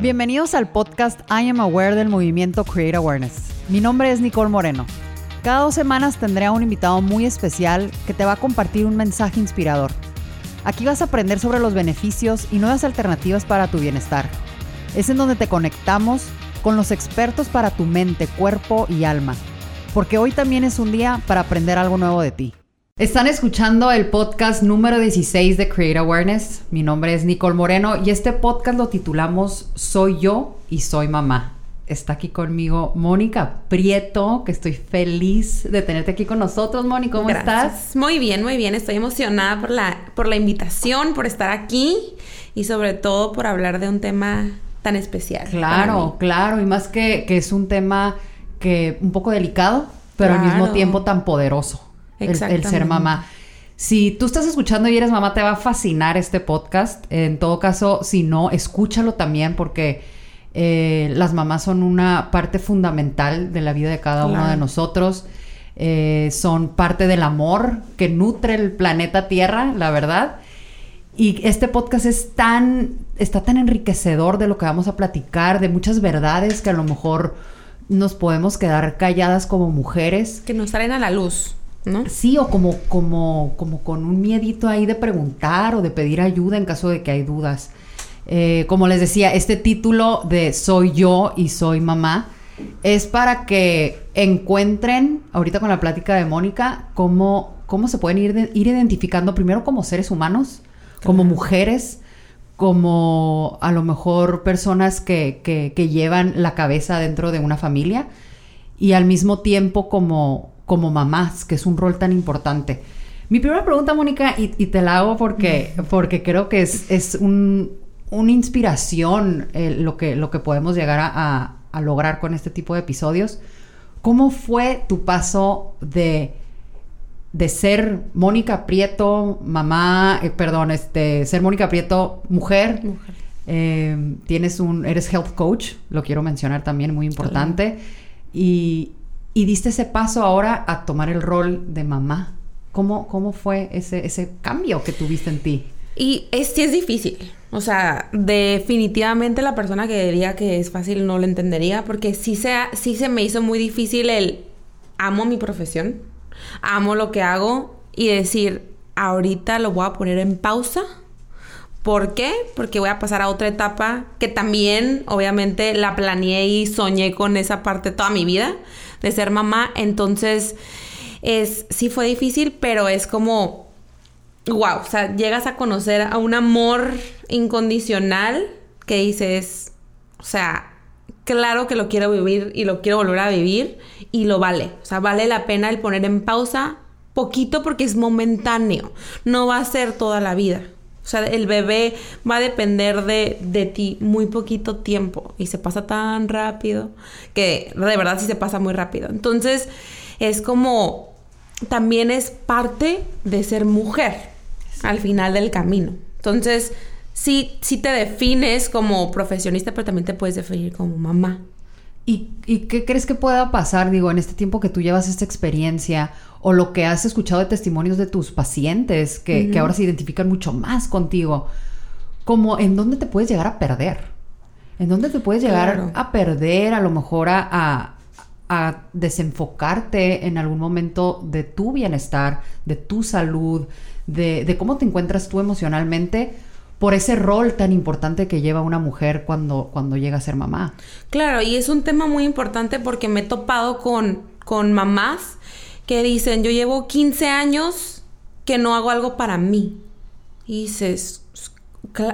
Bienvenidos al podcast I Am Aware del movimiento Create Awareness. Mi nombre es Nicole Moreno. Cada dos semanas tendré a un invitado muy especial que te va a compartir un mensaje inspirador. Aquí vas a aprender sobre los beneficios y nuevas alternativas para tu bienestar. Es en donde te conectamos con los expertos para tu mente, cuerpo y alma. Porque hoy también es un día para aprender algo nuevo de ti. Están escuchando el podcast número 16 de Create Awareness. Mi nombre es Nicole Moreno y este podcast lo titulamos Soy yo y soy mamá. Está aquí conmigo Mónica Prieto, que estoy feliz de tenerte aquí con nosotros. Mónica, ¿cómo estás? Muy bien, muy bien. Estoy emocionada por la, por la invitación, por estar aquí y sobre todo por hablar de un tema tan especial. Claro, claro. Y más que, que, es un tema que un poco delicado, pero al mismo tiempo tan poderoso el, ser mamá. Si tú estás escuchando y eres mamá, te va a fascinar este podcast. En todo caso, si no, escúchalo también porque eh, las mamás son una parte fundamental de la vida de cada uno de nosotros. Eh, son parte del amor que nutre el planeta Tierra, la verdad. Y este podcast es tan, está tan enriquecedor de lo que vamos a platicar, de muchas verdades que a lo mejor nos podemos quedar calladas como mujeres. Que nos salen a la luz. ¿No? Sí, o como, como, como con un miedito ahí de preguntar o de pedir ayuda en caso de que hay dudas. Eh, como les decía, este título de Soy yo y soy mamá es para que encuentren, ahorita con la plática de Mónica, cómo, cómo se pueden ir, ir identificando primero como seres humanos, como mujeres, como a lo mejor personas que, que, que llevan la cabeza dentro de una familia y al mismo tiempo como como mamás, que es un rol tan importante. Mi primera pregunta, Mónica, y, te la hago porque, porque creo que es, es un, una inspiración eh, lo, que, lo que podemos llegar a, a, lograr con este tipo de episodios. ¿Cómo fue tu paso de, de ser Mónica Prieto, mamá, eh, perdón, este, ser Mónica Prieto, mujer? Eh, tienes un, eres health coach, lo quiero mencionar también, muy importante. Y, y diste ese paso ahora a tomar el rol de mamá. ¿Cómo, cómo fue ese, ese cambio que tuviste en ti? Y es, sí es difícil. O sea, definitivamente la persona que diría que es fácil no lo entendería porque sí se, sí se me hizo muy difícil el amo mi profesión, amo lo que hago y decir, ahorita lo voy a poner en pausa. ¿Por qué? Porque voy a pasar a otra etapa que también, obviamente, la planeé y soñé con esa parte toda mi vida de ser mamá. Entonces, es, sí fue difícil, pero es como, wow, o sea, llegas a conocer a un amor incondicional que dices, o sea, claro que lo quiero vivir y lo quiero volver a vivir y lo vale. O sea, vale la pena el poner en pausa poquito porque es momentáneo, no va a ser toda la vida. O sea, el bebé va a depender de, de, ti muy poquito tiempo y se pasa tan rápido que de verdad sí se pasa muy rápido. Entonces, es como, también es parte de ser mujer al final del camino. Entonces, sí, sí te defines como profesionista, pero también te puedes definir como mamá. ¿Y, ¿Y, qué crees que pueda pasar, digo, en este tiempo que tú llevas esta experiencia o lo que has escuchado de testimonios de tus pacientes que, que ahora se identifican mucho más contigo? Como en dónde te puedes llegar a perder. En dónde te puedes llegar a perder, a lo mejor a, a, a, desenfocarte en algún momento de tu bienestar, de tu salud, de, de cómo te encuentras tú emocionalmente por ese rol tan importante que lleva una mujer cuando, cuando llega a ser mamá. Claro, y es un tema muy importante porque me he topado con, con mamás que dicen, yo llevo 15 años que no hago algo para mí. Y dices,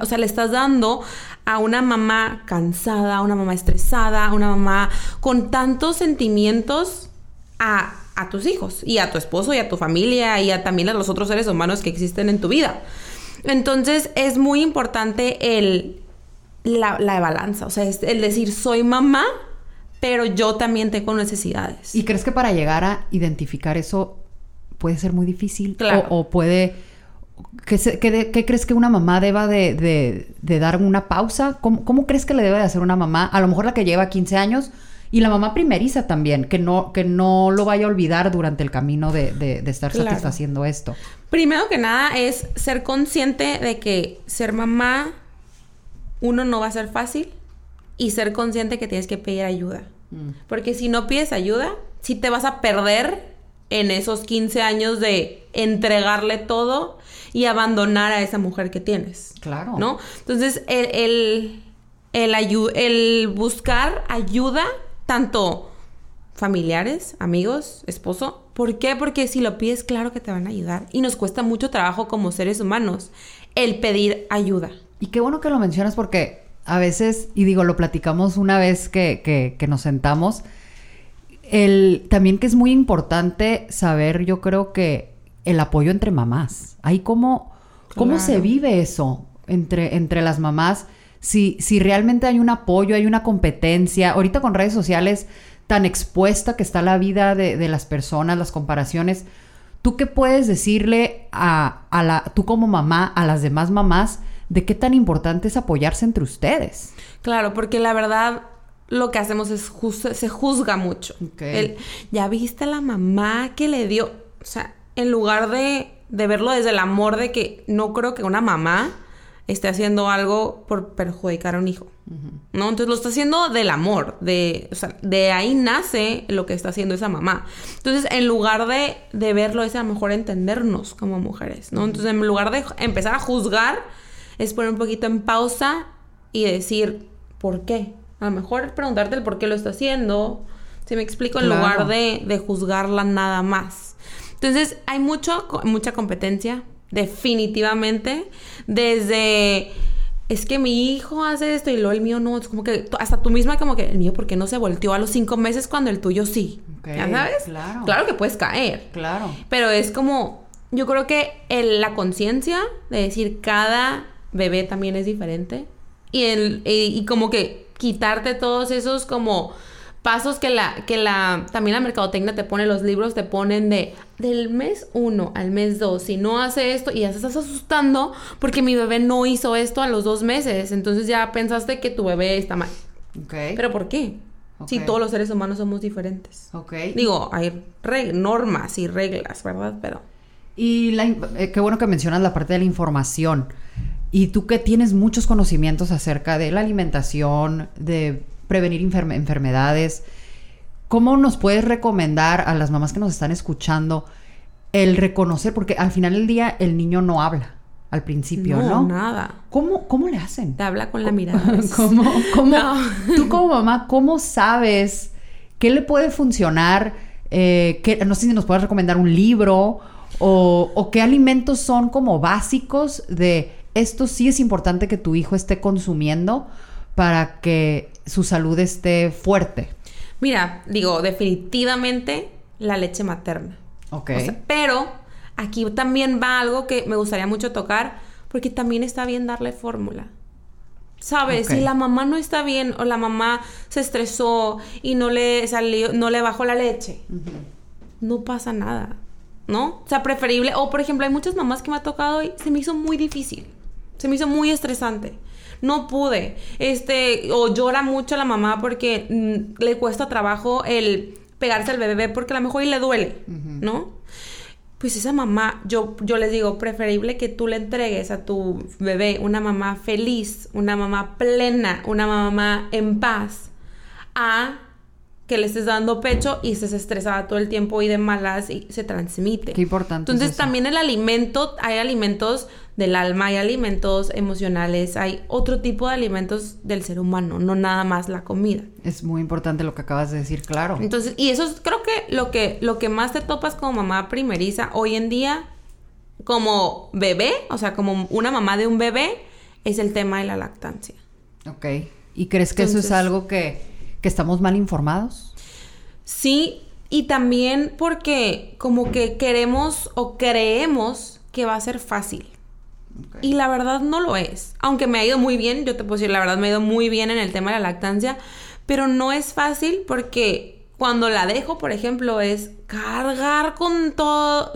o sea, le estás dando a una mamá cansada, a una mamá estresada, a una mamá con tantos sentimientos a, a tus hijos y a tu esposo y a tu familia y a también a los otros seres humanos que existen en tu vida. Entonces es muy importante el, la, la balanza, o sea, es el decir, soy mamá, pero yo también tengo necesidades. ¿Y crees que para llegar a identificar eso puede ser muy difícil? Claro. O, puede... ¿Qué, qué, crees que una mamá deba de, de, de dar una pausa? ¿Cómo, ¿Cómo, crees que le debe de hacer una mamá? A lo mejor la que lleva 15 años y la mamá primeriza también, que no, que no lo vaya a olvidar durante el camino de, de estar claro. satisfaciendo esto. Primero que nada es ser consciente de que ser mamá, uno, no va a ser fácil. Y ser consciente que tienes que pedir ayuda. Porque si no pides ayuda, sí te vas a perder en esos 15 años de entregarle todo y abandonar a esa mujer que tienes. Claro. ¿No? Entonces, el, el, el buscar ayuda, tanto familiares, amigos, esposo. ¿Por qué? Porque si lo pides, claro que te van a ayudar. Y nos cuesta mucho trabajo como seres humanos el pedir ayuda. Y qué bueno que lo mencionas porque a veces, y digo, lo platicamos una vez que, nos sentamos, el, también que es muy importante saber, yo creo que el apoyo entre mamás. Ahí cómo, cómo se vive eso entre, entre las mamás. Si, si realmente hay un apoyo, hay una competencia. Ahorita con redes sociales tan expuesta que está la vida de, las personas, las comparaciones. ¿Tú qué puedes decirle a, a, la, tú como mamá, a las demás mamás, de qué tan importante es apoyarse entre ustedes? Claro, porque la verdad lo que hacemos es se juzga mucho. ya viste la mamá que le dio, o sea, en lugar de, de verlo desde el amor de que no creo que una mamá esté haciendo algo por perjudicar a un hijo. ¿No? Entonces lo está haciendo del amor, de, o sea, de ahí nace lo que está haciendo esa mamá. Entonces, en lugar de, de verlo, es a lo mejor entendernos como mujeres, ¿no? Entonces, en lugar de empezar a juzgar, es poner un poquito en pausa y decir, ¿por qué? A lo mejor preguntarte el por qué lo está haciendo, si me explico, en lugar de, de juzgarla nada más. Entonces, hay mucho, mucha competencia, definitivamente, desde es que mi hijo hace esto y luego el mío no. Es como que hasta tú misma, como que el mío, ¿por qué no se volteó a los cinco meses cuando el tuyo sí? ¿Ya sabes? Claro. Claro que puedes caer. Claro. Pero es como, yo creo que la conciencia de decir cada bebé también es diferente y, el, y como que quitarte todos esos como pasos que la, que la, también la mercadotecnia te pone, los libros te ponen de, del mes 1 al mes 2, si no hace esto y ya se estás asustando porque mi bebé no hizo esto a los dos meses, entonces ya pensaste que tu bebé está mal. Okay. ¿Pero por qué? Si todos los seres humanos somos diferentes. Okay. Digo, hay normas y reglas, ¿verdad? Pero... Y la, eh, qué bueno que mencionas la parte de la información. Y tú que tienes muchos conocimientos acerca de la alimentación, de prevenir enfermedades. ¿Cómo nos puedes recomendar a las mamás que nos están escuchando el reconocer? Porque al final del día el niño no habla al principio, ¿no? No, nada. ¿Cómo, ¿Cómo le hacen? Te habla con la mirada. ¿Cómo, cómo, Tú como mamá, ¿cómo sabes qué le puede funcionar? Eh, no sé si nos puedes recomendar un libro o, o qué alimentos son como básicos de esto sí es importante que tu hijo esté consumiendo para que su salud esté fuerte? Mira, digo, definitivamente la leche materna. Ok. pero aquí también va algo que me gustaría mucho tocar, porque también está bien darle fórmula. ¿Sabes? Si la mamá no está bien o la mamá se estresó y no le salió, no le bajó la leche, no pasa nada, ¿no? O sea, preferible. O por ejemplo, hay muchas mamás que me ha tocado y se me hizo muy difícil. Se me hizo muy estresante no pude. Este, o llora mucho la mamá porque mm, le cuesta trabajo el pegarse al bebé porque a lo mejor y le duele, ¿no? Pues esa mamá, yo, yo les digo, preferible que tú le entregues a tu bebé una mamá feliz, una mamá plena, una mamá en paz, a que le estés dando pecho y estés estresada todo el tiempo y de malas y se transmite. Qué importante. Entonces también el alimento, hay alimentos del alma, hay alimentos emocionales, hay otro tipo de alimentos del ser humano, no nada más la comida. Es muy importante lo que acabas de decir, claro. Entonces, y eso es creo que lo que, lo que más te topas como mamá primeriza hoy en día, como bebé, o sea, como una mamá de un bebé, es el tema de la lactancia. Ok. ¿Y crees que eso es algo que que estamos mal informados. Sí, y también porque como que queremos o creemos que va a ser fácil. Y la verdad no lo es. Aunque me ha ido muy bien, yo te puedo decir, la verdad me ha ido muy bien en el tema de la lactancia, pero no es fácil porque cuando la dejo, por ejemplo, es cargar con todo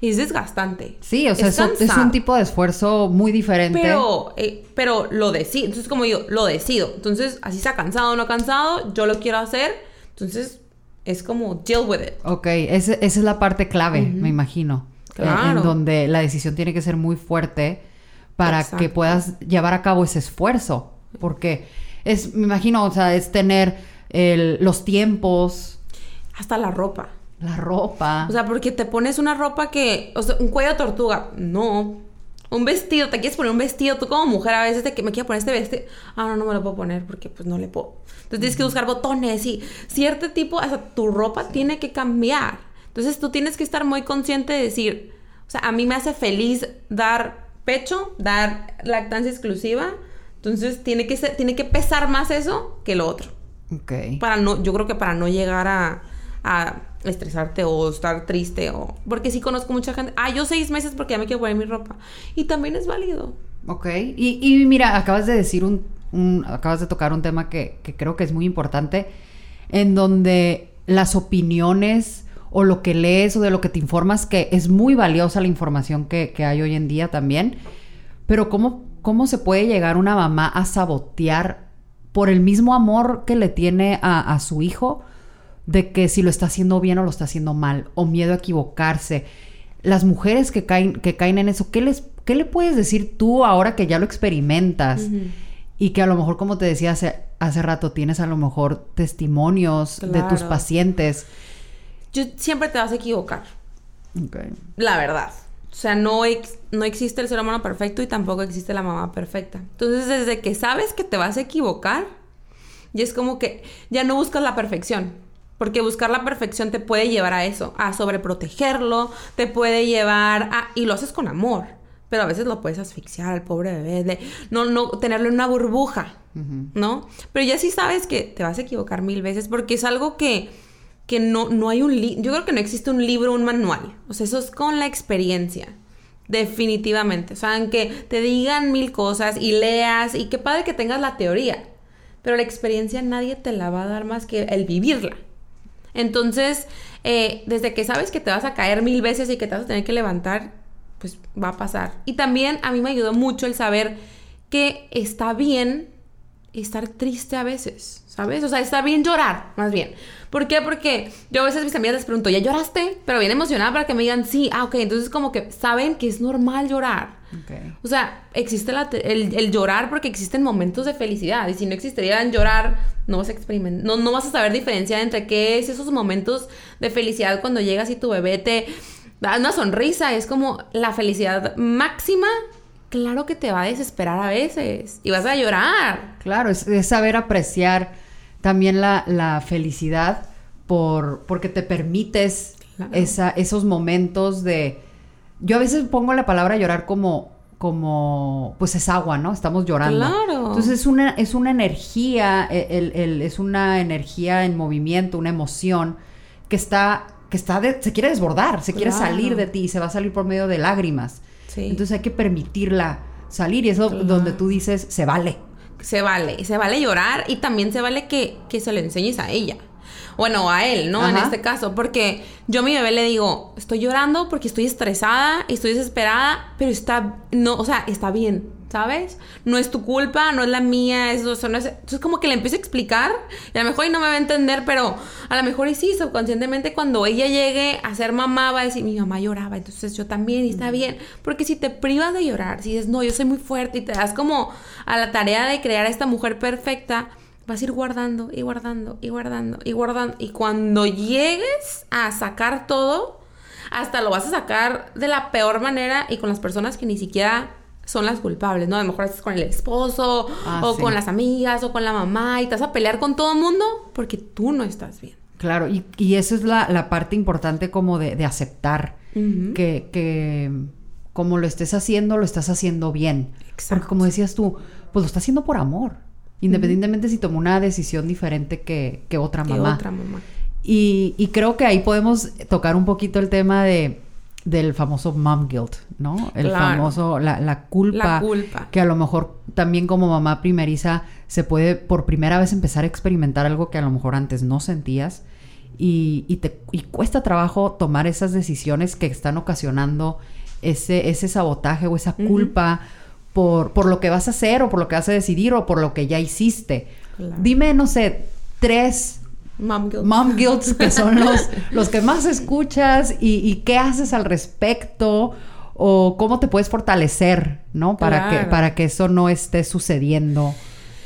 y es desgastante. Sí, o sea, es, es, un tipo de esfuerzo muy diferente. Pero, eh, pero lo decido. Entonces, como yo, lo decido. Entonces, así sea cansado o no cansado, yo lo quiero hacer. Entonces, es como deal with it. Ok, esa, es la parte clave, me imagino. Claro. En, donde la decisión tiene que ser muy fuerte para que puedas llevar a cabo ese esfuerzo. Porque Es, me imagino, o sea, es tener el- los tiempos, Hasta la ropa. La ropa. O sea, porque te pones una ropa que, o sea, un cuello de tortuga, no. Un vestido, te quieres poner un vestido, tú como mujer a veces te que me quiero poner este vestido, ah, no, no me lo puedo poner porque pues no le puedo. Entonces tienes que buscar botones y cierto tipo, hasta tu ropa tiene que cambiar. Entonces tú tienes que estar muy consciente de decir, o sea, a mí me hace feliz dar pecho, dar lactancia exclusiva, entonces tiene que ser, tiene que pesar más eso que lo otro ok. para no, yo creo que para no llegar a, a estresarte o estar triste o porque sí conozco mucha gente, ah, yo seis meses porque ya me quiero poner mi ropa. Y también es válido. Ok, y, y mira, acabas de decir un, un- acabas de tocar un tema que, que creo que es muy importante, en donde las opiniones o lo que lees o de lo que te informas, que es muy valiosa la información que, que hay hoy en día también, pero ¿cómo, ¿cómo se puede llegar una mamá a sabotear por el mismo amor que le tiene a, a su hijo, de que si lo está haciendo bien o lo está haciendo mal, o miedo a equivocarse? Las mujeres que caen, que caen en eso, ¿qué, les, ¿qué le puedes decir tú ahora que ya lo experimentas? Y que a lo mejor, como te decía hace, hace rato, tienes a lo mejor testimonios de tus pacientes. Yo siempre te vas a equivocar, la verdad. O sea, no, ex- no existe el ser humano perfecto y tampoco existe la mamá perfecta. Entonces, desde que sabes que te vas a equivocar, y es como que ya no buscas la perfección. Porque buscar la perfección te puede llevar a eso, a sobreprotegerlo, te puede llevar a... Y lo haces con amor, pero a veces lo puedes asfixiar al pobre bebé, de no, no tenerlo en una burbuja, ¿no? Pero ya sí sabes que te vas a equivocar mil veces porque es algo que, que no, no hay un... Yo creo que no existe un libro, un manual. O sea, eso es con la experiencia. Definitivamente. O sea, aunque te digan mil cosas y leas y qué padre que tengas la teoría. Pero la experiencia nadie te la va a dar más que el vivirla. Entonces, eh, desde que sabes que te vas a caer mil veces y que te vas a tener que levantar, pues va a pasar. Y también a mí me ayudó mucho el saber que está bien estar triste a veces, ¿sabes? O sea, está bien llorar, más bien. ¿Por qué? Porque yo a veces a mis amigas les pregunto, ¿ya lloraste? Pero bien emocionada para que me digan, sí, ah, ok. Entonces como que saben que es normal llorar. Ok. O sea, existe la te- el, el llorar porque existen momentos de felicidad. Y si no existieran llorar, no vas a experimentar, no, no vas a saber diferenciar entre qué es esos momentos de felicidad cuando llegas y tu bebé te da una sonrisa. Es como la felicidad máxima. Claro que te va a desesperar a veces. Y vas a llorar. Claro, es, es saber apreciar también la, la felicidad por, porque te permites Claro. esa, esos momentos de... Yo a veces pongo la palabra llorar como, como, pues es agua, ¿no? Estamos llorando. Claro. Entonces es una, es una energía, e- el- el- es una energía en movimiento, una emoción que está, que está, de- se quiere desbordar, se quiere salir de ti y se va a salir por medio de lágrimas. Sí. Entonces hay que permitirla salir y eso Claro. donde tú dices, se vale. Se vale, se vale llorar y también se vale que, que se lo enseñes a ella. Bueno, a él, ¿no? En este caso, porque yo a mi bebé le digo, estoy llorando porque estoy estresada, estoy desesperada, pero está, no, o sea, está bien, ¿sabes? No es tu culpa, no es la mía, eso, eso no es... Entonces como que le empiezo a explicar y a lo mejor y no me va a entender, pero a lo mejor y sí, subconscientemente cuando ella llegue a ser mamá va a decir, mi mamá lloraba, entonces yo también y está bien. Porque si te privas de llorar, si dices, no, yo soy muy fuerte y te das como a la tarea de crear a esta mujer perfecta, vas a ir guardando y guardando y guardando y guardando. Y cuando llegues a sacar todo, hasta lo vas a sacar de la peor manera y con las personas que ni siquiera son las culpables, ¿no? A lo mejor estás con el esposo Ah, o sí. con las amigas o con la mamá y te vas a pelear con todo el mundo porque tú no estás bien. Claro, y, y esa es la, la parte importante como de, de aceptar que, que como lo estés haciendo, lo estás haciendo bien. Exacto. Porque como decías tú, pues lo está haciendo por amor. Independientemente si tomó una decisión diferente que, que otra Que mamá. otra mamá. Y, y creo que ahí podemos tocar un poquito el tema de del famoso mom guilt, ¿no? El Claro. famoso, la, la culpa. La culpa. Que a lo mejor también como mamá primeriza se puede por primera vez empezar a experimentar algo que a lo mejor antes no sentías. Y, y te y cuesta trabajo tomar esas decisiones que están ocasionando ese, ese sabotaje o esa culpa por, por lo que vas a hacer o por lo que vas a decidir o por lo que ya hiciste. Claro. Dime, no sé, tres Mom guilt. mom guilts que son los, los que más escuchas y, y qué haces al respecto o cómo te puedes fortalecer, ¿no? Para, que, Claro. para que eso no esté sucediendo.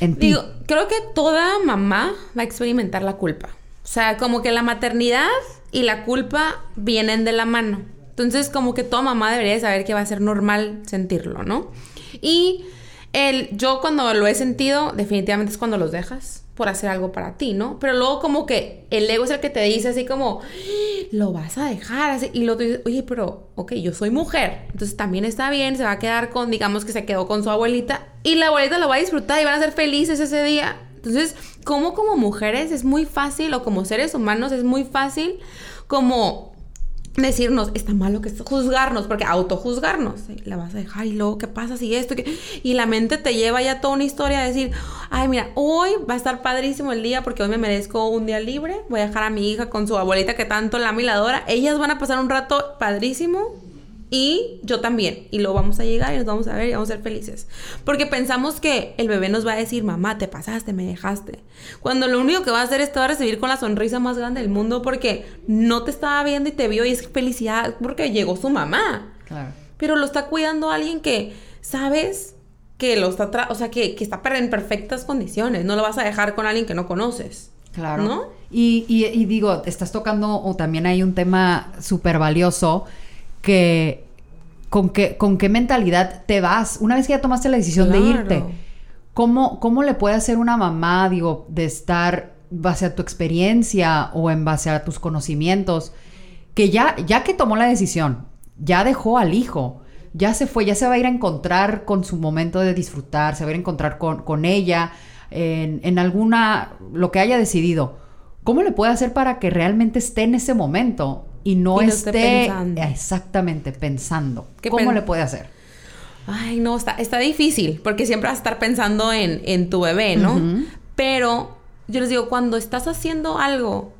en ti. Digo, creo que toda mamá va a experimentar la culpa. O sea, como que la maternidad y la culpa vienen de la mano. Entonces, como que toda mamá debería saber que va a ser normal sentirlo, ¿no? Y el, yo cuando lo he sentido, definitivamente es cuando los dejas por hacer algo para ti, ¿no? Pero luego como que el ego es el que te dice así como, lo vas a dejar, así, y luego tú dices, oye, pero, ok, yo soy mujer, entonces también está bien, se va a quedar con, digamos que se quedó con su abuelita, y la abuelita lo va a disfrutar y van a ser felices ese día. Entonces, como como mujeres es muy fácil, o como seres humanos es muy fácil, como decirnos, está malo que juzgarnos, porque autojuzgarnos, la vas a dejar y luego, ¿qué pasa si esto? Y la mente te lleva ya toda una historia a decir, ay, mira, hoy va a estar padrísimo el día porque hoy me merezco un día libre, voy a dejar a mi hija con su abuelita que tanto la miladora, ellas van a pasar un rato padrísimo y yo también. Y luego vamos a llegar y nos vamos a ver y vamos a ser felices. Porque pensamos que el bebé nos va a decir, mamá, te pasaste, me dejaste. Cuando lo único que va a hacer es te va a recibir con la sonrisa más grande del mundo porque no te estaba viendo y te vio y es felicidad porque llegó su mamá. Claro. Pero lo está cuidando alguien que, ¿sabes? Que lo está, o sea, que, que está en perfectas condiciones. No lo vas a dejar con alguien que no conoces. Claro. ¿No? Y, y, y digo, estás tocando, o también hay un tema súper valioso que con qué, con qué mentalidad te vas una vez que ya tomaste la decisión de irte. ¿Cómo, ¿Cómo le puede hacer una mamá, digo, de estar base a tu experiencia o en base a tus conocimientos, que ya, ya que tomó la decisión, ya dejó al hijo, ya se fue, ya se va a ir a encontrar con su momento de disfrutar, se va a ir a encontrar con, con ella en, en alguna, lo que haya decidido. ¿Cómo le puede hacer para que realmente esté en ese momento y no, esté, exactamente pensando. ¿Cómo le puede hacer? Ay, no, está, está difícil, porque siempre vas a estar pensando en, tu bebé, ¿no? Pero yo les digo, cuando estás haciendo algo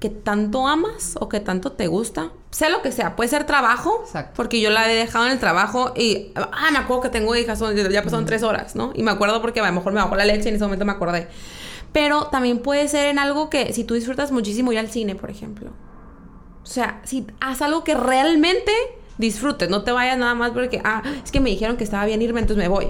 que tanto amas o que tanto te gusta, sea lo que sea, puede ser trabajo, porque yo la he dejado en el trabajo y, ah, me acuerdo que tengo hijas, ya pasaron tres horas, ¿no? Y me acuerdo porque a lo mejor me bajó la leche y en ese momento me acordé. Pero también puede ser en algo que, si tú disfrutas muchísimo ir al cine, por ejemplo, o sea, si haz algo que realmente disfrutes, no te vayas nada más porque, ah, es que me dijeron que estaba bien irme, entonces me voy.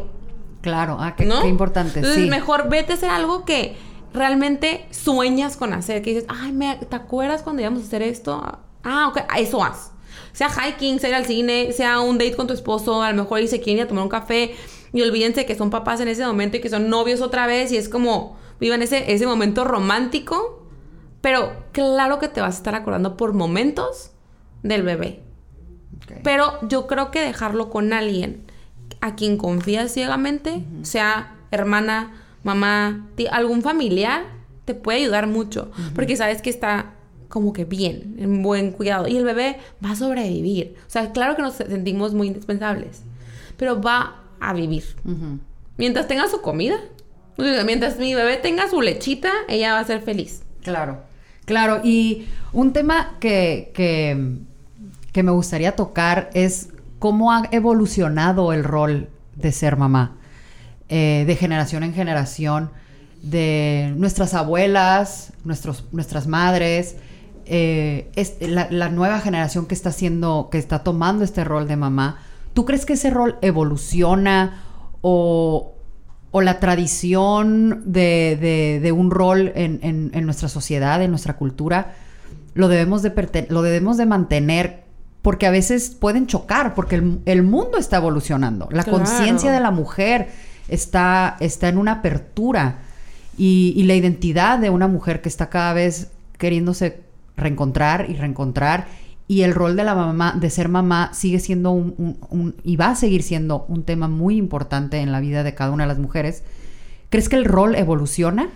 Claro, ah, qué, importante. Entonces, mejor vete a hacer algo que realmente sueñas con hacer, que dices, ay, me, ¿te acuerdas cuando íbamos a hacer esto? Ah, ok, eso haz. Sea hiking, sea ir al cine, sea un date con tu esposo, a lo mejor dice quieren ir a tomar un café y olvídense que son papás en ese momento y que son novios otra vez y es como vivan ese, ese momento romántico pero claro que te vas a estar acordando por momentos del bebé. Pero yo creo que dejarlo con alguien a quien confías ciegamente, sea hermana, mamá, algún familiar, te puede ayudar mucho. Porque sabes que está como que bien, en buen cuidado. Y el bebé va a sobrevivir. O sea, claro que nos sentimos muy indispensables, pero va a vivir. Mientras tenga su comida, mientras mi bebé tenga su lechita, ella va a ser feliz. Claro. Claro, y un tema que, que, me gustaría tocar es cómo ha evolucionado el rol de ser mamá, eh, de generación en generación, de nuestras abuelas, nuestros, nuestras madres, eh, la, la, nueva generación que está haciendo, que está tomando este rol de mamá. ¿Tú crees que ese rol evoluciona o, o la tradición de, un rol en, nuestra sociedad, en nuestra cultura, lo debemos de, lo debemos de mantener porque a veces pueden chocar, porque el, mundo está evolucionando, la conciencia de la mujer está, está en una apertura y, y la identidad de una mujer que está cada vez queriéndose reencontrar y reencontrar y el rol de la mamá, de ser mamá, sigue siendo un, y va a seguir siendo un tema muy importante en la vida de cada una de las mujeres. ¿Crees que el rol evoluciona?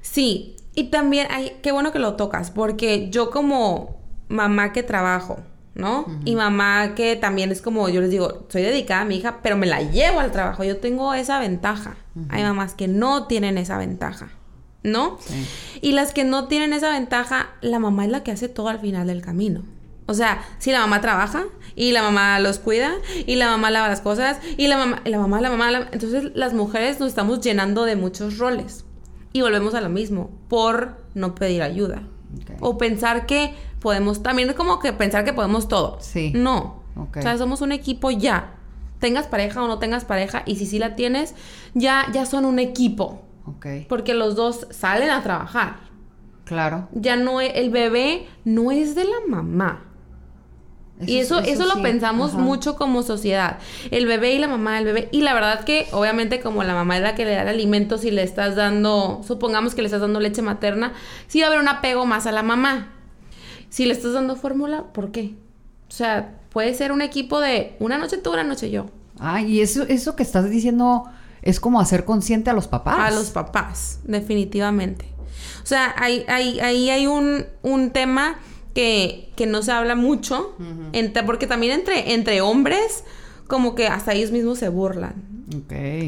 Sí, y también, ay, qué bueno que lo tocas, porque yo como mamá que trabajo, ¿no? Y mamá que también es como, yo les digo, soy dedicada a mi hija, pero me la llevo al trabajo, yo tengo esa ventaja. Hay mamás que no tienen esa ventaja. ¿No? Y las que no tienen esa ventaja, la mamá es la que hace todo al final del camino. O sea, si la mamá trabaja y la mamá los cuida y la mamá lava las cosas y la mamá, la mamá, la mamá, entonces las mujeres nos estamos llenando de muchos roles y volvemos a lo mismo por no pedir ayuda o pensar que podemos, también es como que pensar que podemos todo. Sí. No. O sea, somos un equipo ya. tengas pareja o no tengas pareja, y si sí la tienes, ya, ya son un equipo. Ok. Porque los dos salen a trabajar. Claro. Ya no e- el bebé no es de la mamá. Y eso, eso, lo sí. pensamos Ajá. mucho como sociedad. El bebé y la mamá, el bebé. Y la verdad que, obviamente, como la mamá es la que le da el alimento, si le estás dando, supongamos que le estás dando leche materna, sí va a haber un apego más a la mamá. Si le estás dando fórmula, ¿por qué? O sea, puede ser un equipo de una noche tú, una noche yo. Ah, y eso, eso que estás diciendo es como hacer consciente a los papás. A los papás, definitivamente. O sea, ahí hay, ahí hay un, un tema que, que no se habla mucho, entre- porque también entre, entre hombres, como que hasta ellos mismos se burlan.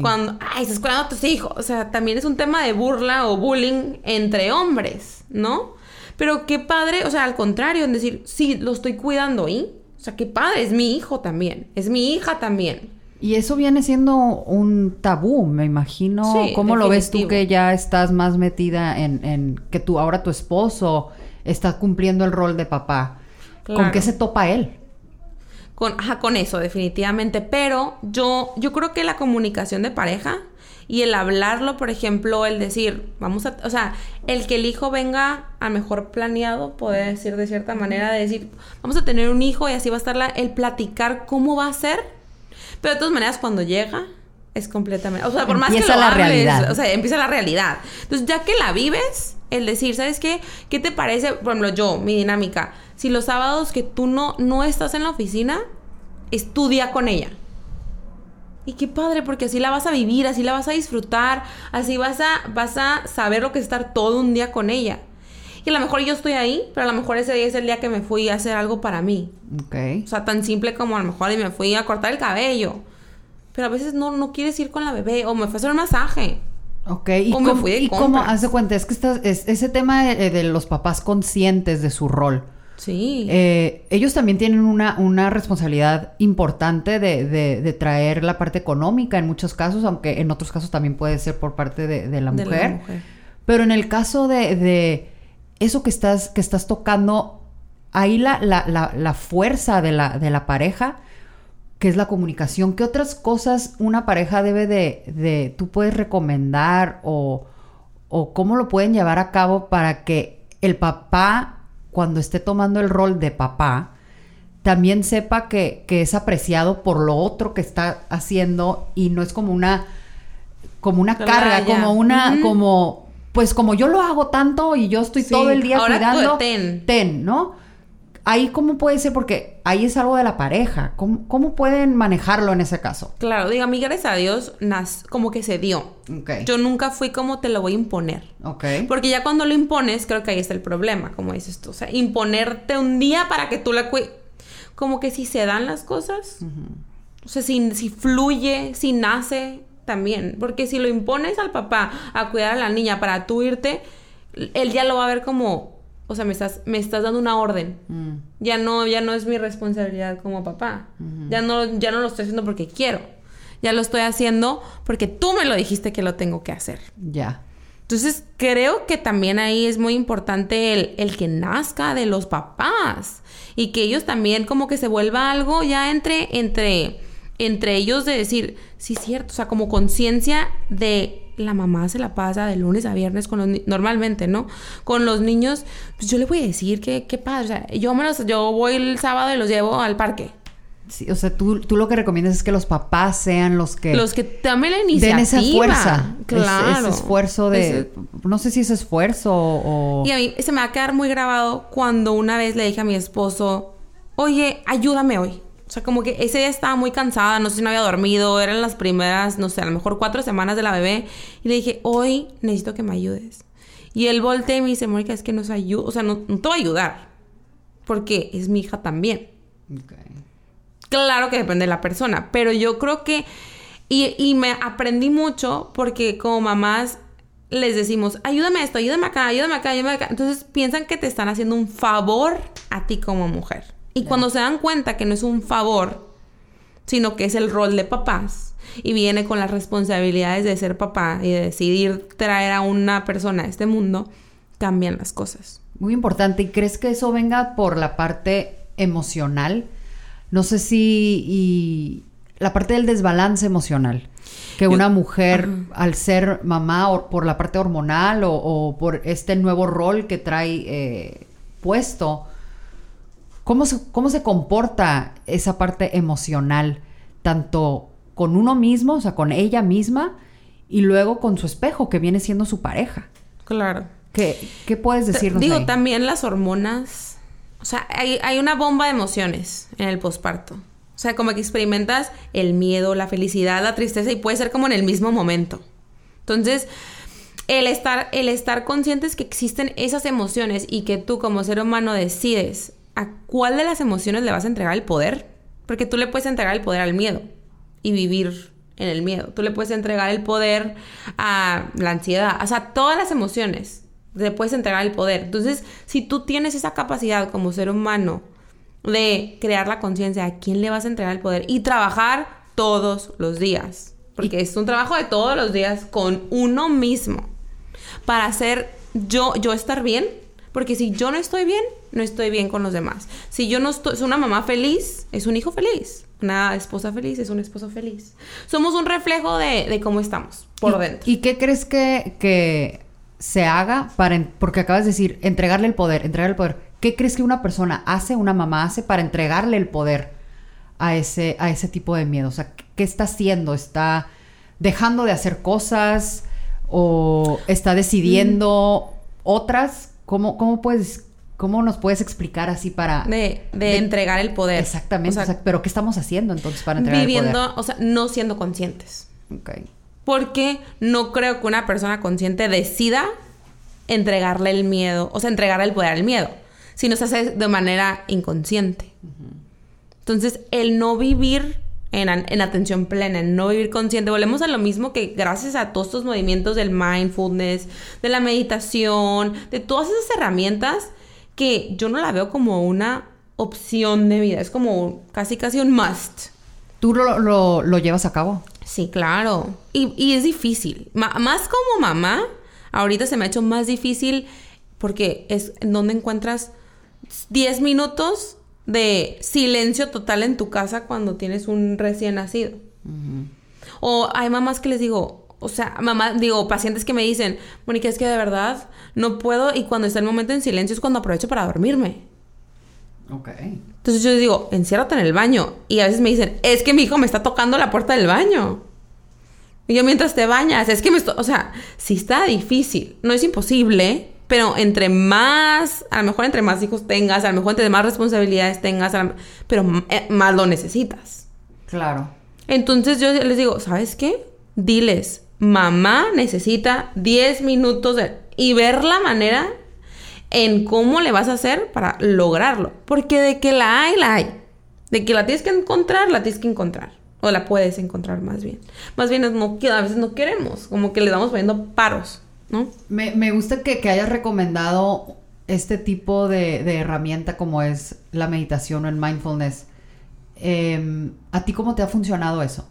Cuando, ay, estás cuidando a tus hijos. O sea, también es un tema de burla o bullying entre hombres, ¿no? Pero qué padre, o sea, al contrario, en decir, sí, lo estoy cuidando y, o sea, qué padre, es mi hijo también, es mi hija también. Y eso viene siendo un tabú, me imagino. Sí, ¿Cómo lo ves tú que ya estás más metida en, en que tú ahora tu esposo está cumpliendo el rol de papá? ¿Con qué se topa él? Con, ajá, con eso, definitivamente. Pero yo, yo creo que la comunicación de pareja y el hablarlo, por ejemplo, el decir, vamos a, o sea, el que el hijo venga a mejor planeado, poder decir de cierta manera, de decir, vamos a tener un hijo y así va a estar la, el platicar cómo va a ser. Pero de todas maneras, cuando llega, es completamente, o sea, por más que lo la hables, realidad. o sea, empieza la realidad. Entonces, ya que la vives, el decir, ¿sabes qué? ¿Qué te parece? Por ejemplo, yo, mi dinámica. Si los sábados que tú no, no estás en la oficina, estudia con ella. Y qué padre, porque así la vas a vivir, así la vas a disfrutar, así vas a, vas a saber lo que es estar todo un día con ella. Y a lo mejor yo estoy ahí, pero a lo mejor ese día es el día que me fui a hacer algo para mí. Ok. O sea, tan simple como a lo mejor y me fui a cortar el cabello. Pero a veces no, no quieres ir con la bebé o me fui a hacer un masaje. Ok, ¿y O me cómo, fui de y cómo de cuenta? Es que estás, es- ese tema de, de los papás conscientes de su rol. Sí. Eh, ellos también tienen una, una responsabilidad importante de, de- de traer la parte económica en muchos casos, aunque en otros casos también puede ser por parte de, la mujer. la mujer. Pero en el caso de, de eso que estás, que estás tocando, ahí la, la, la, la fuerza de la, de la pareja, que es la comunicación, ¿qué otras cosas una pareja debe de, de tú puedes recomendar o, o cómo lo pueden llevar a cabo para que el papá, cuando esté tomando el rol de papá, también sepa que, que es apreciado por lo otro que está haciendo y no es como una como una carga, como una, como, pues como yo lo hago tanto y yo estoy Sí, todo el día ahora cuidando, ten. ten, ¿no? Ahí cómo puede ser, porque ahí es algo de la pareja, ¿cómo, cómo pueden manejarlo en ese caso? Claro, diga, mí gracias a Dios, nas- como que se dio. Ok. Yo nunca fui como te lo voy a imponer. Ok. Porque ya cuando lo impones, creo que ahí está el problema, como dices tú. O sea, imponerte un día para que tú la cuides. Como que si se dan las cosas, o sea, si, si fluye, si nace, también. Porque si lo impones al papá a cuidar a la niña para tú irte, él ya lo va a ver como, o sea, me estás, me estás dando una orden. Mm, Ya no, ya no es mi responsabilidad como papá. ya, no, ya no lo estoy haciendo porque quiero. Ya lo estoy haciendo porque tú me lo dijiste que lo tengo que hacer. ya. Entonces, creo que también ahí es muy importante el, el que nazca de los papás y que ellos también como que se vuelva algo ya entre, entre, entre ellos de decir, sí, cierto, o sea, como conciencia de la mamá se la pasa de lunes a viernes con los normalmente, ¿no? Con los niños, pues yo le voy a decir que qué padre, o sea, yo me los, yo voy el sábado y los llevo al parque. Sí, o sea, tú, tú lo que recomiendas es que los papás sean los que Los que tomen la iniciativa. den esa fuerza, ese- Claro. ese, esfuerzo de, Ese- no sé si es esfuerzo o... Y a mí se me va a quedar muy grabado cuando una vez le dije a mi esposo, oye, ayúdame hoy. O sea, como que ese día estaba muy cansada, no sé si no había dormido, eran las primeras, no sé, a lo mejor cuatro semanas de la bebé. Y le dije, hoy necesito que me ayudes. Y él voltea y me dice, Mónica, es que no se ayuda, o sea, no, no te voy a ayudar. Porque es mi hija también. Claro que depende de la persona, pero yo creo que... Y, y me aprendí mucho porque como mamás les decimos, ayúdame a esto, ayúdame acá, ayúdame acá, ayúdame acá. Entonces piensan que te están haciendo un favor a ti como mujer. Y cuando se dan cuenta que no es un favor, sino que es el rol de papás y viene con las responsabilidades de ser papá y de decidir traer a una persona a este mundo, cambian las cosas. Muy importante. ¿Y crees que eso venga por la parte emocional? No sé si y la parte del desbalance emocional. Que Yo- una mujer, al ser mamá o por la parte hormonal o, o por este nuevo rol que trae eh, puesto, ¿cómo se, ¿cómo se comporta esa parte emocional? Tanto con uno mismo, o sea, con ella misma, y luego con su espejo, que viene siendo su pareja. Claro. ¿Qué, qué puedes decirnos Digo, ahí? también las hormonas. O sea, hay, hay una bomba de emociones en el posparto. O sea, como que experimentas el miedo, la felicidad, la tristeza y puede ser como en el mismo momento. Entonces, el estar, el estar conscientes que existen esas emociones y que tú como ser humano decides a cuál de las emociones le vas a entregar el poder. Porque tú le puedes entregar el poder al miedo y vivir en el miedo. Tú le puedes entregar el poder a la ansiedad. O sea, todas las emociones le puedes entregar el poder. Entonces, si tú tienes esa capacidad como ser humano de crear la conciencia a quién le vas a entregar el poder y trabajar todos los días. Porque es un trabajo de todos los días con uno mismo. Para hacer yo, yo estar bien. Porque si yo no estoy bien, no estoy bien con los demás. Si yo no estoy, es una mamá feliz, es un hijo feliz. Una esposa feliz, es un esposo feliz. Somos un reflejo de, de cómo estamos por ¿Y, dentro. ¿Y qué crees que, que se haga para... en- porque acabas de decir, entregarle el poder, entregarle el poder. ¿Qué crees que una persona hace, una mamá hace para entregarle el poder a ese, a ese tipo de miedo? O sea, ¿qué- ¿qué está haciendo? ¿Está dejando de hacer cosas? ¿O está decidiendo otras? ¿Cómo, cómo puedes... ¿Cómo nos puedes explicar así para... de, de de- entregar el poder. Exactamente. O sea, o sea, pero ¿qué estamos haciendo entonces para entregar viviendo, el o sea, no siendo conscientes. poder? Ok. Porque no creo que una persona consciente decida entregarle el miedo, o sea, entregarle el poder al miedo, sino se hace de manera inconsciente. Entonces, el no vivir en, en atención plena, en no vivir consciente, volvemos a lo mismo que gracias a todos estos movimientos del mindfulness, de la meditación, de todas esas herramientas que yo no la veo como una opción de vida, es como casi casi un must. ¿Tú lo, lo- lo llevas a cabo? Sí, claro. Y, y es difícil. Más como mamá, ahorita se me ha hecho más difícil porque es donde encuentras 10 minutos de silencio total en tu casa cuando tienes un recién nacido. O hay mamás que les digo, o sea, mamá, digo, pacientes que me dicen, Mónica, es que de verdad no puedo y cuando está el momento en silencio es cuando aprovecho para dormirme. Ok. Entonces yo les digo, enciérrate en el baño. Y a veces me dicen, es que mi hijo me está tocando la puerta del baño. Y yo mientras te bañas, es que me estoy... O sea, sí está difícil. No es imposible, pero entre más, a lo mejor entre más hijos tengas, a lo mejor entre más responsabilidades tengas, lo- pero eh, más lo necesitas. Claro. Entonces yo les digo, ¿sabes qué? Diles, mamá necesita 10 minutos de- y ver la manera en cómo le vas a hacer para lograrlo. Porque de que la hay, la hay. De que la tienes que encontrar, la tienes que encontrar. O la puedes encontrar más bien. Más bien no, a veces no queremos, como que le vamos poniendo paros, ¿no? Me, me gusta que, que hayas recomendado este tipo de, de herramienta como es la meditación o el mindfulness. Em, ¿A ti cómo te ha funcionado eso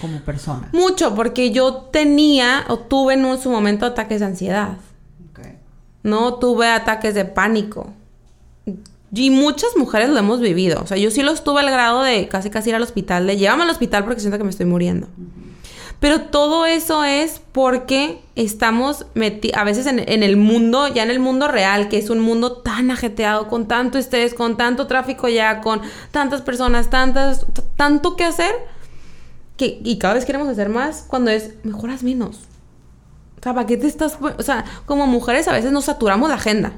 como persona? Mucho, porque yo tenía o tuve en un- su momento ataques de ansiedad. Ok. No tuve ataques de pánico. Y muchas mujeres lo hemos vivido. O sea, yo sí los tuve al grado de casi casi ir al hospital, de llévame al hospital porque siento que me estoy muriendo. Pero todo eso es porque estamos meti a veces en, en el mundo, ya en el mundo real, que es un mundo tan ajeteado, con tanto estrés, con tanto tráfico ya, con tantas personas, tantas, tanto que hacer, que, y cada vez queremos hacer más cuando es mejoras menos. O sea, ¿para qué te estás...? O sea, como mujeres a veces nos saturamos la agenda.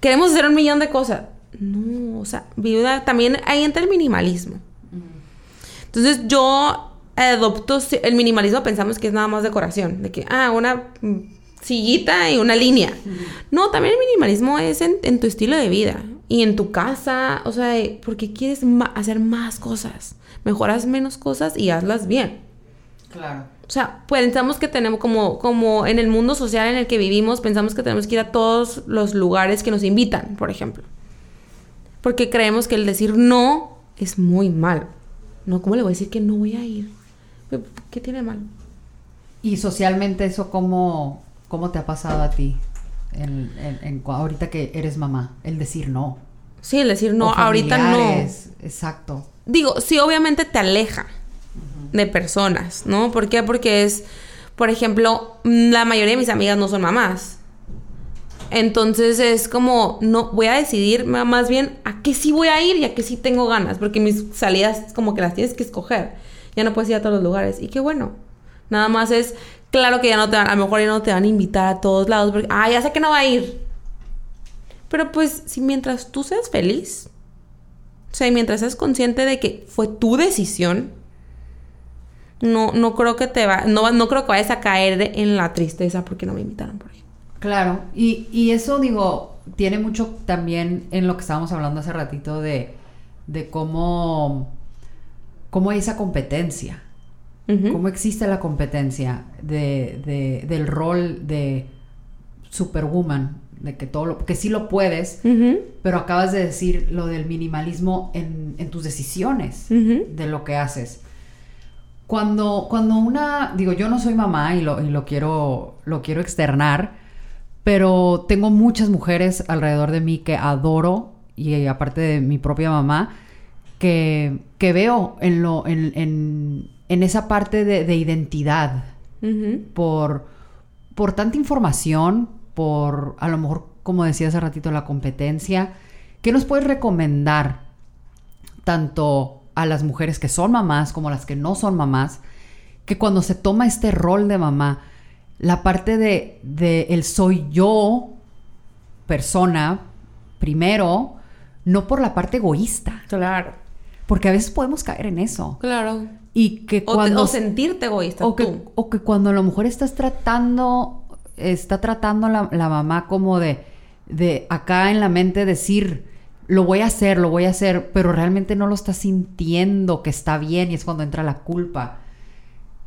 Queremos hacer un millón de cosas. No, o sea, viuda, también ahí entra el minimalismo. Entonces yo adopto si- el minimalismo, pensamos que es nada más decoración, de que, ah, una sillita y una línea. No, también el minimalismo es en, en tu estilo de vida y en tu casa, o sea, eh, porque quieres hacer más cosas. Mejoras menos cosas y hazlas bien. Claro. O sea, pensamos que tenemos como, como en el mundo social en el que vivimos, pensamos que tenemos que ir a todos los lugares que nos invitan, por ejemplo. Porque creemos que el decir no es muy malo. No, ¿cómo le voy a decir que no voy a ir? ¿Qué tiene de malo? ¿Y socialmente eso cómo, cómo te ha pasado a ti? En, en- en ahorita que eres mamá, el decir no. Sí, el decir no, O ahorita no. Exacto. Digo, sí, obviamente te aleja. de personas, ¿no? ¿Por qué? Porque es, por ejemplo, la mayoría de mis amigas no son mamás. Entonces es como, no, voy a decidir más bien a qué sí voy a ir y a qué sí tengo ganas, porque mis salidas como que las tienes que escoger. Ya no puedes ir a todos los lugares. Y qué bueno. Nada más es, claro que ya no te van, a lo mejor ya no te van a invitar a todos lados, porque, ah, ya sé que no va a ir. Pero pues, si mientras tú seas feliz, o sea, y mientras seas consciente de que fue tu decisión, no, no creo que te va, no, no creo que vayas a caer en la tristeza porque no me invitaron por ahí. Claro, y, y eso digo, tiene mucho también en lo que estábamos hablando hace ratito de, de cómo, cómo hay esa competencia. ¿Cómo existe la competencia de, de, del rol de superwoman? De que todo lo, que sí lo puedes, pero acabas de decir lo del minimalismo en, en tus decisiones de lo que haces. Cuando, cuando una, digo, yo no soy mamá y lo, y lo quiero, lo quiero externar, pero tengo muchas mujeres alrededor de mí que adoro y aparte de mi propia mamá, que, que veo en, lo, en, en, en esa parte de, de identidad por, por tanta información, por a lo mejor, como decía hace ratito, la competencia. ¿Qué nos puedes recomendar tanto a las mujeres que son mamás como a las que no son mamás? Que cuando se toma este rol de mamá, la parte de, de el soy yo, persona, primero, no por la parte egoísta. Claro. Porque a veces podemos caer en eso. Claro. Y que O, cuando... o sentirte egoísta o que, tú. o que cuando a lo mejor estás tratando, está tratando la, la mamá como de, de acá en la mente decir, lo voy a hacer, lo voy a hacer, pero realmente no lo está sintiendo que está bien y es cuando entra la culpa.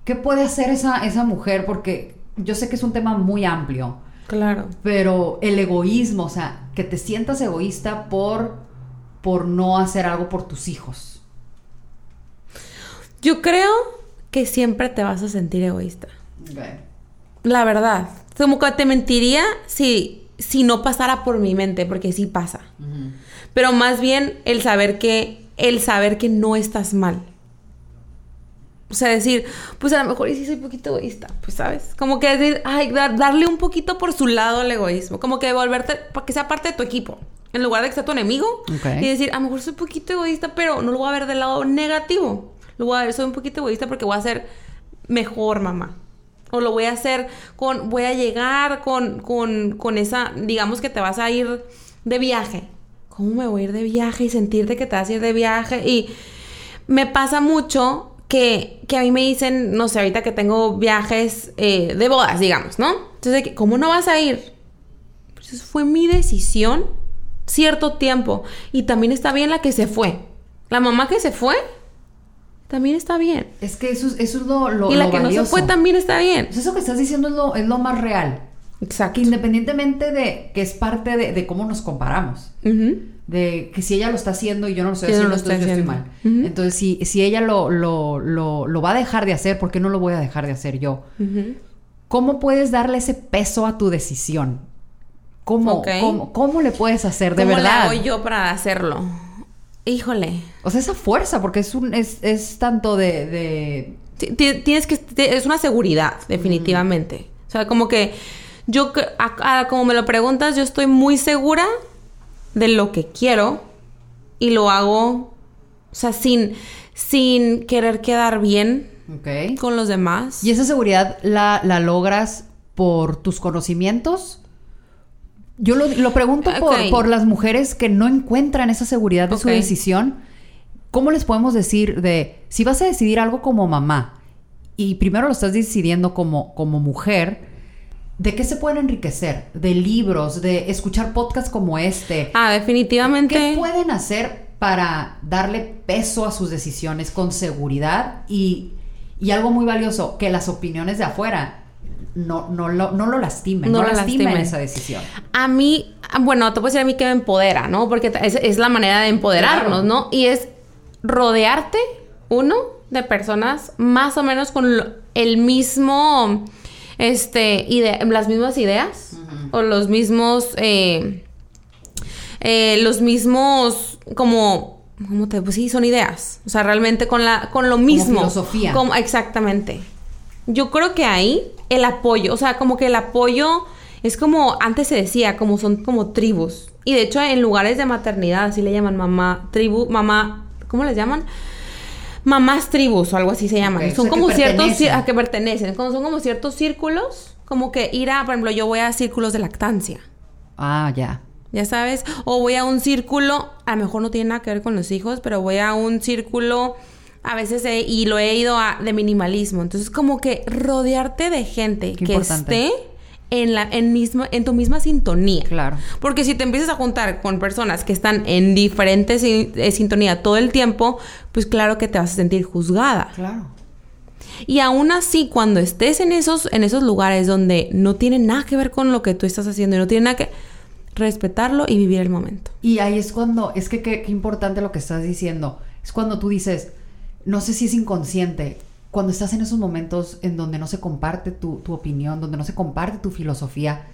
¿Qué puede hacer esa, esa mujer? Porque yo sé que es un tema muy amplio, Claro. pero el egoísmo, o sea, que te sientas egoísta por, por no hacer algo por tus hijos. Yo creo que siempre te vas a sentir egoísta. La verdad. Como que te mentiría si, si no pasara por mi mente, porque sí pasa. Pero más bien el saber que, el saber que no estás mal. O sea, decir, pues a lo mejor sí soy un poquito egoísta, pues sabes. Como que decir, ay, dar- darle un poquito por su lado al egoísmo. Como que volverte, para que sea parte de tu equipo. En lugar de que sea tu enemigo. Ok. Y decir, a lo mejor soy un poquito egoísta, pero no lo voy a ver del lado negativo. Lo voy a ver, soy un poquito egoísta porque voy a ser mejor mamá. O lo voy a hacer con, voy a llegar con, con, con esa, digamos que te vas a ir de viaje. ¿Cómo me voy a ir de viaje y sentirte que te vas a ir de viaje? Y me pasa mucho que, que a mí me dicen, no sé, ahorita que tengo viajes eh, de bodas, digamos, ¿no? Entonces, ¿cómo no vas a ir? Pues fue mi decisión cierto tiempo. Y también está bien la que se fue. La mamá que se fue, también está bien. Es que eso, es- eso es lo, lo, y la lo que no se fue también está bien. Pues eso que estás diciendo es lo, es lo más real. Exacto. Que independientemente de que es parte de, de cómo nos comparamos. De que si ella lo está haciendo y yo no lo estoy no haciendo, lo entonces yo estoy mal. Entonces, si, si ella lo, lo, va a dejar de hacer, ¿por qué no lo voy a dejar de hacer yo? ¿Cómo puedes darle ese peso a tu decisión? ¿Cómo, cómo, cómo le puedes hacer de ¿Cómo verdad? le hago yo para hacerlo? Híjole. O sea, esa fuerza, porque es un, es, es tanto de, de Ti- ti- Tienes que... Es una seguridad, definitivamente. O sea, como que... Yo, cre- a- a- como me lo preguntas, yo estoy muy segura de lo que quiero y lo hago, o sea, sin, sin querer quedar bien con los demás. ¿Y esa seguridad la, la logras por tus conocimientos? Yo lo, lo pregunto por, por las mujeres que no encuentran esa seguridad de su decisión. ¿Cómo les podemos decir de, si vas a decidir algo como mamá y primero lo estás decidiendo como, como mujer, ¿de qué se pueden enriquecer? De libros, de escuchar podcasts como este. Ah, definitivamente. ¿Qué pueden hacer para darle peso a sus decisiones con seguridad y, y algo muy valioso, que las opiniones de afuera no, no, lo, no lo lastimen, no, No lo lastimen, lastimen. esa decisión? A mí, bueno, te puedo decir a mí que me empodera, ¿no? Porque es, es la manera de empoderarnos, Claro. ¿no? Y es rodearte, uno, de personas más o menos con lo- el mismo, este, ide- las mismas ideas o los mismos, eh, eh, los mismos, como ¿cómo te? Pues sí, son ideas. O sea, realmente con la, con lo mismo. filosofía. Como- exactamente. Yo creo que ahí el apoyo, o sea, como que el apoyo es como antes se decía, como son como tribus. Y de hecho en lugares de maternidad así le llaman mamá, tribu, mamá, ¿cómo les llaman? Mamás tribus o algo así se llaman. O son sea, como ciertos a que pertenecen, como son como ciertos círculos, como que ir a, por ejemplo, yo voy a círculos de lactancia. Ah, ya. Ya sabes, o voy a un círculo, a lo mejor no tiene nada que ver con los hijos, pero voy a un círculo a veces he- y lo he ido a de minimalismo. Entonces, como que rodearte de gente Qué que importante. esté en la en misma en tu misma sintonía. Claro. Porque si te empiezas a juntar con personas que están en diferentes sin- eh, sintonía todo el tiempo, pues claro que te vas a sentir juzgada. Claro. Y aún así, cuando estés en esos, en esos lugares donde no tiene nada que ver con lo que tú estás haciendo y no tiene nada que respetarlo y vivir el momento. Y ahí es cuando, es que qué, qué importante lo que estás diciendo. Es cuando tú dices, no sé si es inconsciente, cuando estás en esos momentos en donde no se comparte tu, tu opinión, donde no se comparte tu filosofía,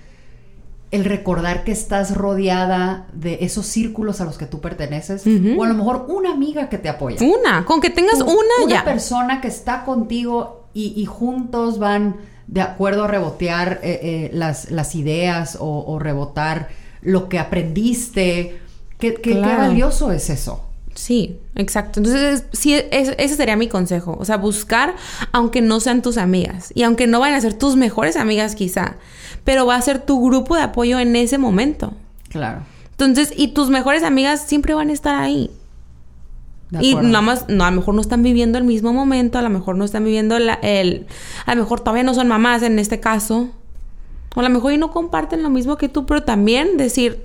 el recordar que estás rodeada de esos círculos a los que tú perteneces, o a lo mejor una amiga que te apoya. Una, con que tengas una, ya. persona que está contigo y, y juntos van de acuerdo a rebotear eh, eh, las, las ideas o, o rebotar lo que aprendiste. ¿Qué, qué- valioso es eso? Sí, exacto. Entonces, es- sí, es- ese sería mi consejo. O sea, buscar, aunque no sean tus amigas y aunque no vayan a ser tus mejores amigas quizá, pero va a ser tu grupo de apoyo en ese momento. Claro. Entonces, y tus mejores amigas siempre van a estar ahí. Y nada más, no, a lo mejor no están viviendo el mismo momento, a lo mejor no están viviendo la- el... A lo mejor todavía no son mamás en este caso. O a lo mejor y no comparten lo mismo que tú, pero también decir,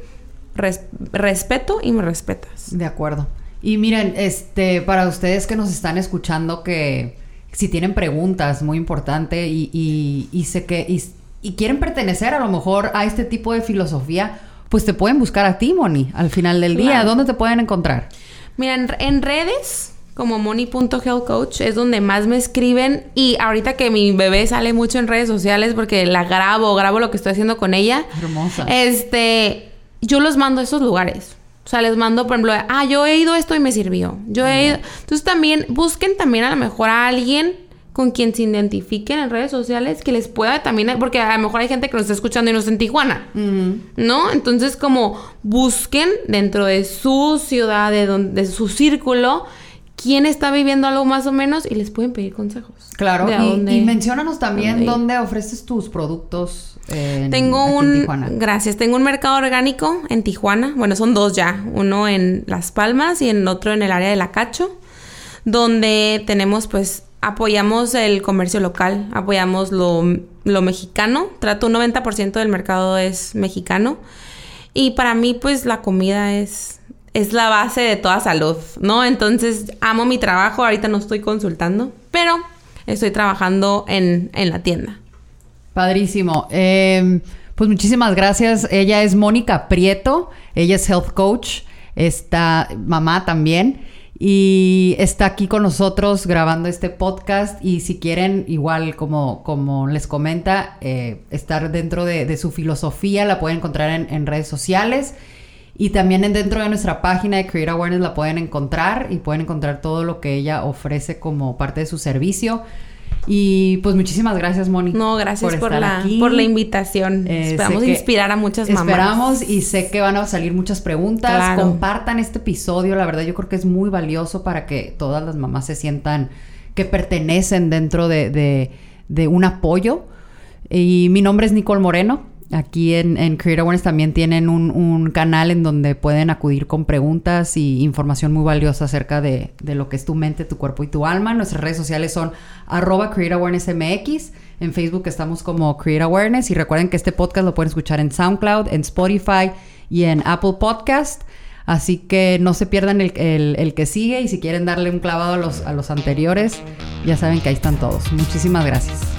res- respeto y me respetas. De acuerdo. Y miren, este, para ustedes que nos están escuchando, que si tienen preguntas, muy importante, y, y, y sé que, y, y quieren pertenecer a lo mejor a este tipo de filosofía, pues te pueden buscar a ti, Moni, al final del día. Claro. ¿Dónde te pueden encontrar? Mira, en, en redes, como moni.healthcoach, es donde más me escriben. Y ahorita que mi bebé sale mucho en redes sociales porque la grabo, grabo lo que estoy haciendo con ella. Hermosa. Este, yo los mando a esos lugares. O sea, les mando, por ejemplo, ah, yo he ido esto y me sirvió. Yo he ido. Entonces también busquen también a lo mejor a alguien con quien se identifiquen en redes sociales que les pueda también, porque a lo mejor hay gente que nos está escuchando y no está en Tijuana. ¿no? Entonces, como busquen dentro de su ciudad, de, donde, de su círculo, quién está viviendo algo más o menos y les pueden pedir consejos. Claro, De y, dónde- y menciónanos también dónde ofreces tus productos. en- Tengo aquí en un, Tijuana. gracias, tengo un mercado orgánico en Tijuana. Bueno, son dos ya, uno en Las Palmas y en otro en el área de La Cacho, donde tenemos pues apoyamos el comercio local, apoyamos lo, lo mexicano, trato un 90% del mercado es mexicano y para mí pues la comida es es la base de toda salud, ¿no? Entonces amo mi trabajo, ahorita no estoy consultando, pero estoy trabajando en, en la tienda. Padrísimo. Eh, pues muchísimas gracias. Ella es Mónica Prieto. Ella es health coach. Está mamá también. Y está aquí con nosotros grabando este podcast. Y si quieren, igual como, como les comenta, eh, estar dentro de, su filosofía, la pueden encontrar en, en redes sociales. Y también en- dentro de nuestra página de Create Awareness la pueden encontrar y pueden encontrar todo lo que ella ofrece como parte de su servicio. Y pues muchísimas gracias, Moni. No, gracias por, estar la, aquí. por la invitación. Eh, Esperamos inspirar a muchas mamás. Esperamos y sé que van a salir muchas preguntas. Claro. Compartan este episodio. La verdad, yo creo que es muy valioso para que todas las mamás se sientan que pertenecen dentro de, de- de un apoyo. Y mi nombre es Nicole Moreno. Aquí en, en Create Awareness también tienen un, un canal en donde pueden acudir con preguntas y información muy valiosa acerca de, de lo que es tu mente, tu cuerpo y tu alma. Nuestras redes sociales son arroba Create Awareness MX. En Facebook estamos como Create Awareness. Y recuerden que este podcast lo pueden escuchar en SoundCloud, en Spotify y en Apple Podcast. Así que no se pierdan el, el- el que sigue y si quieren darle un clavado a los, a los anteriores, ya saben que ahí están todos. Muchísimas gracias.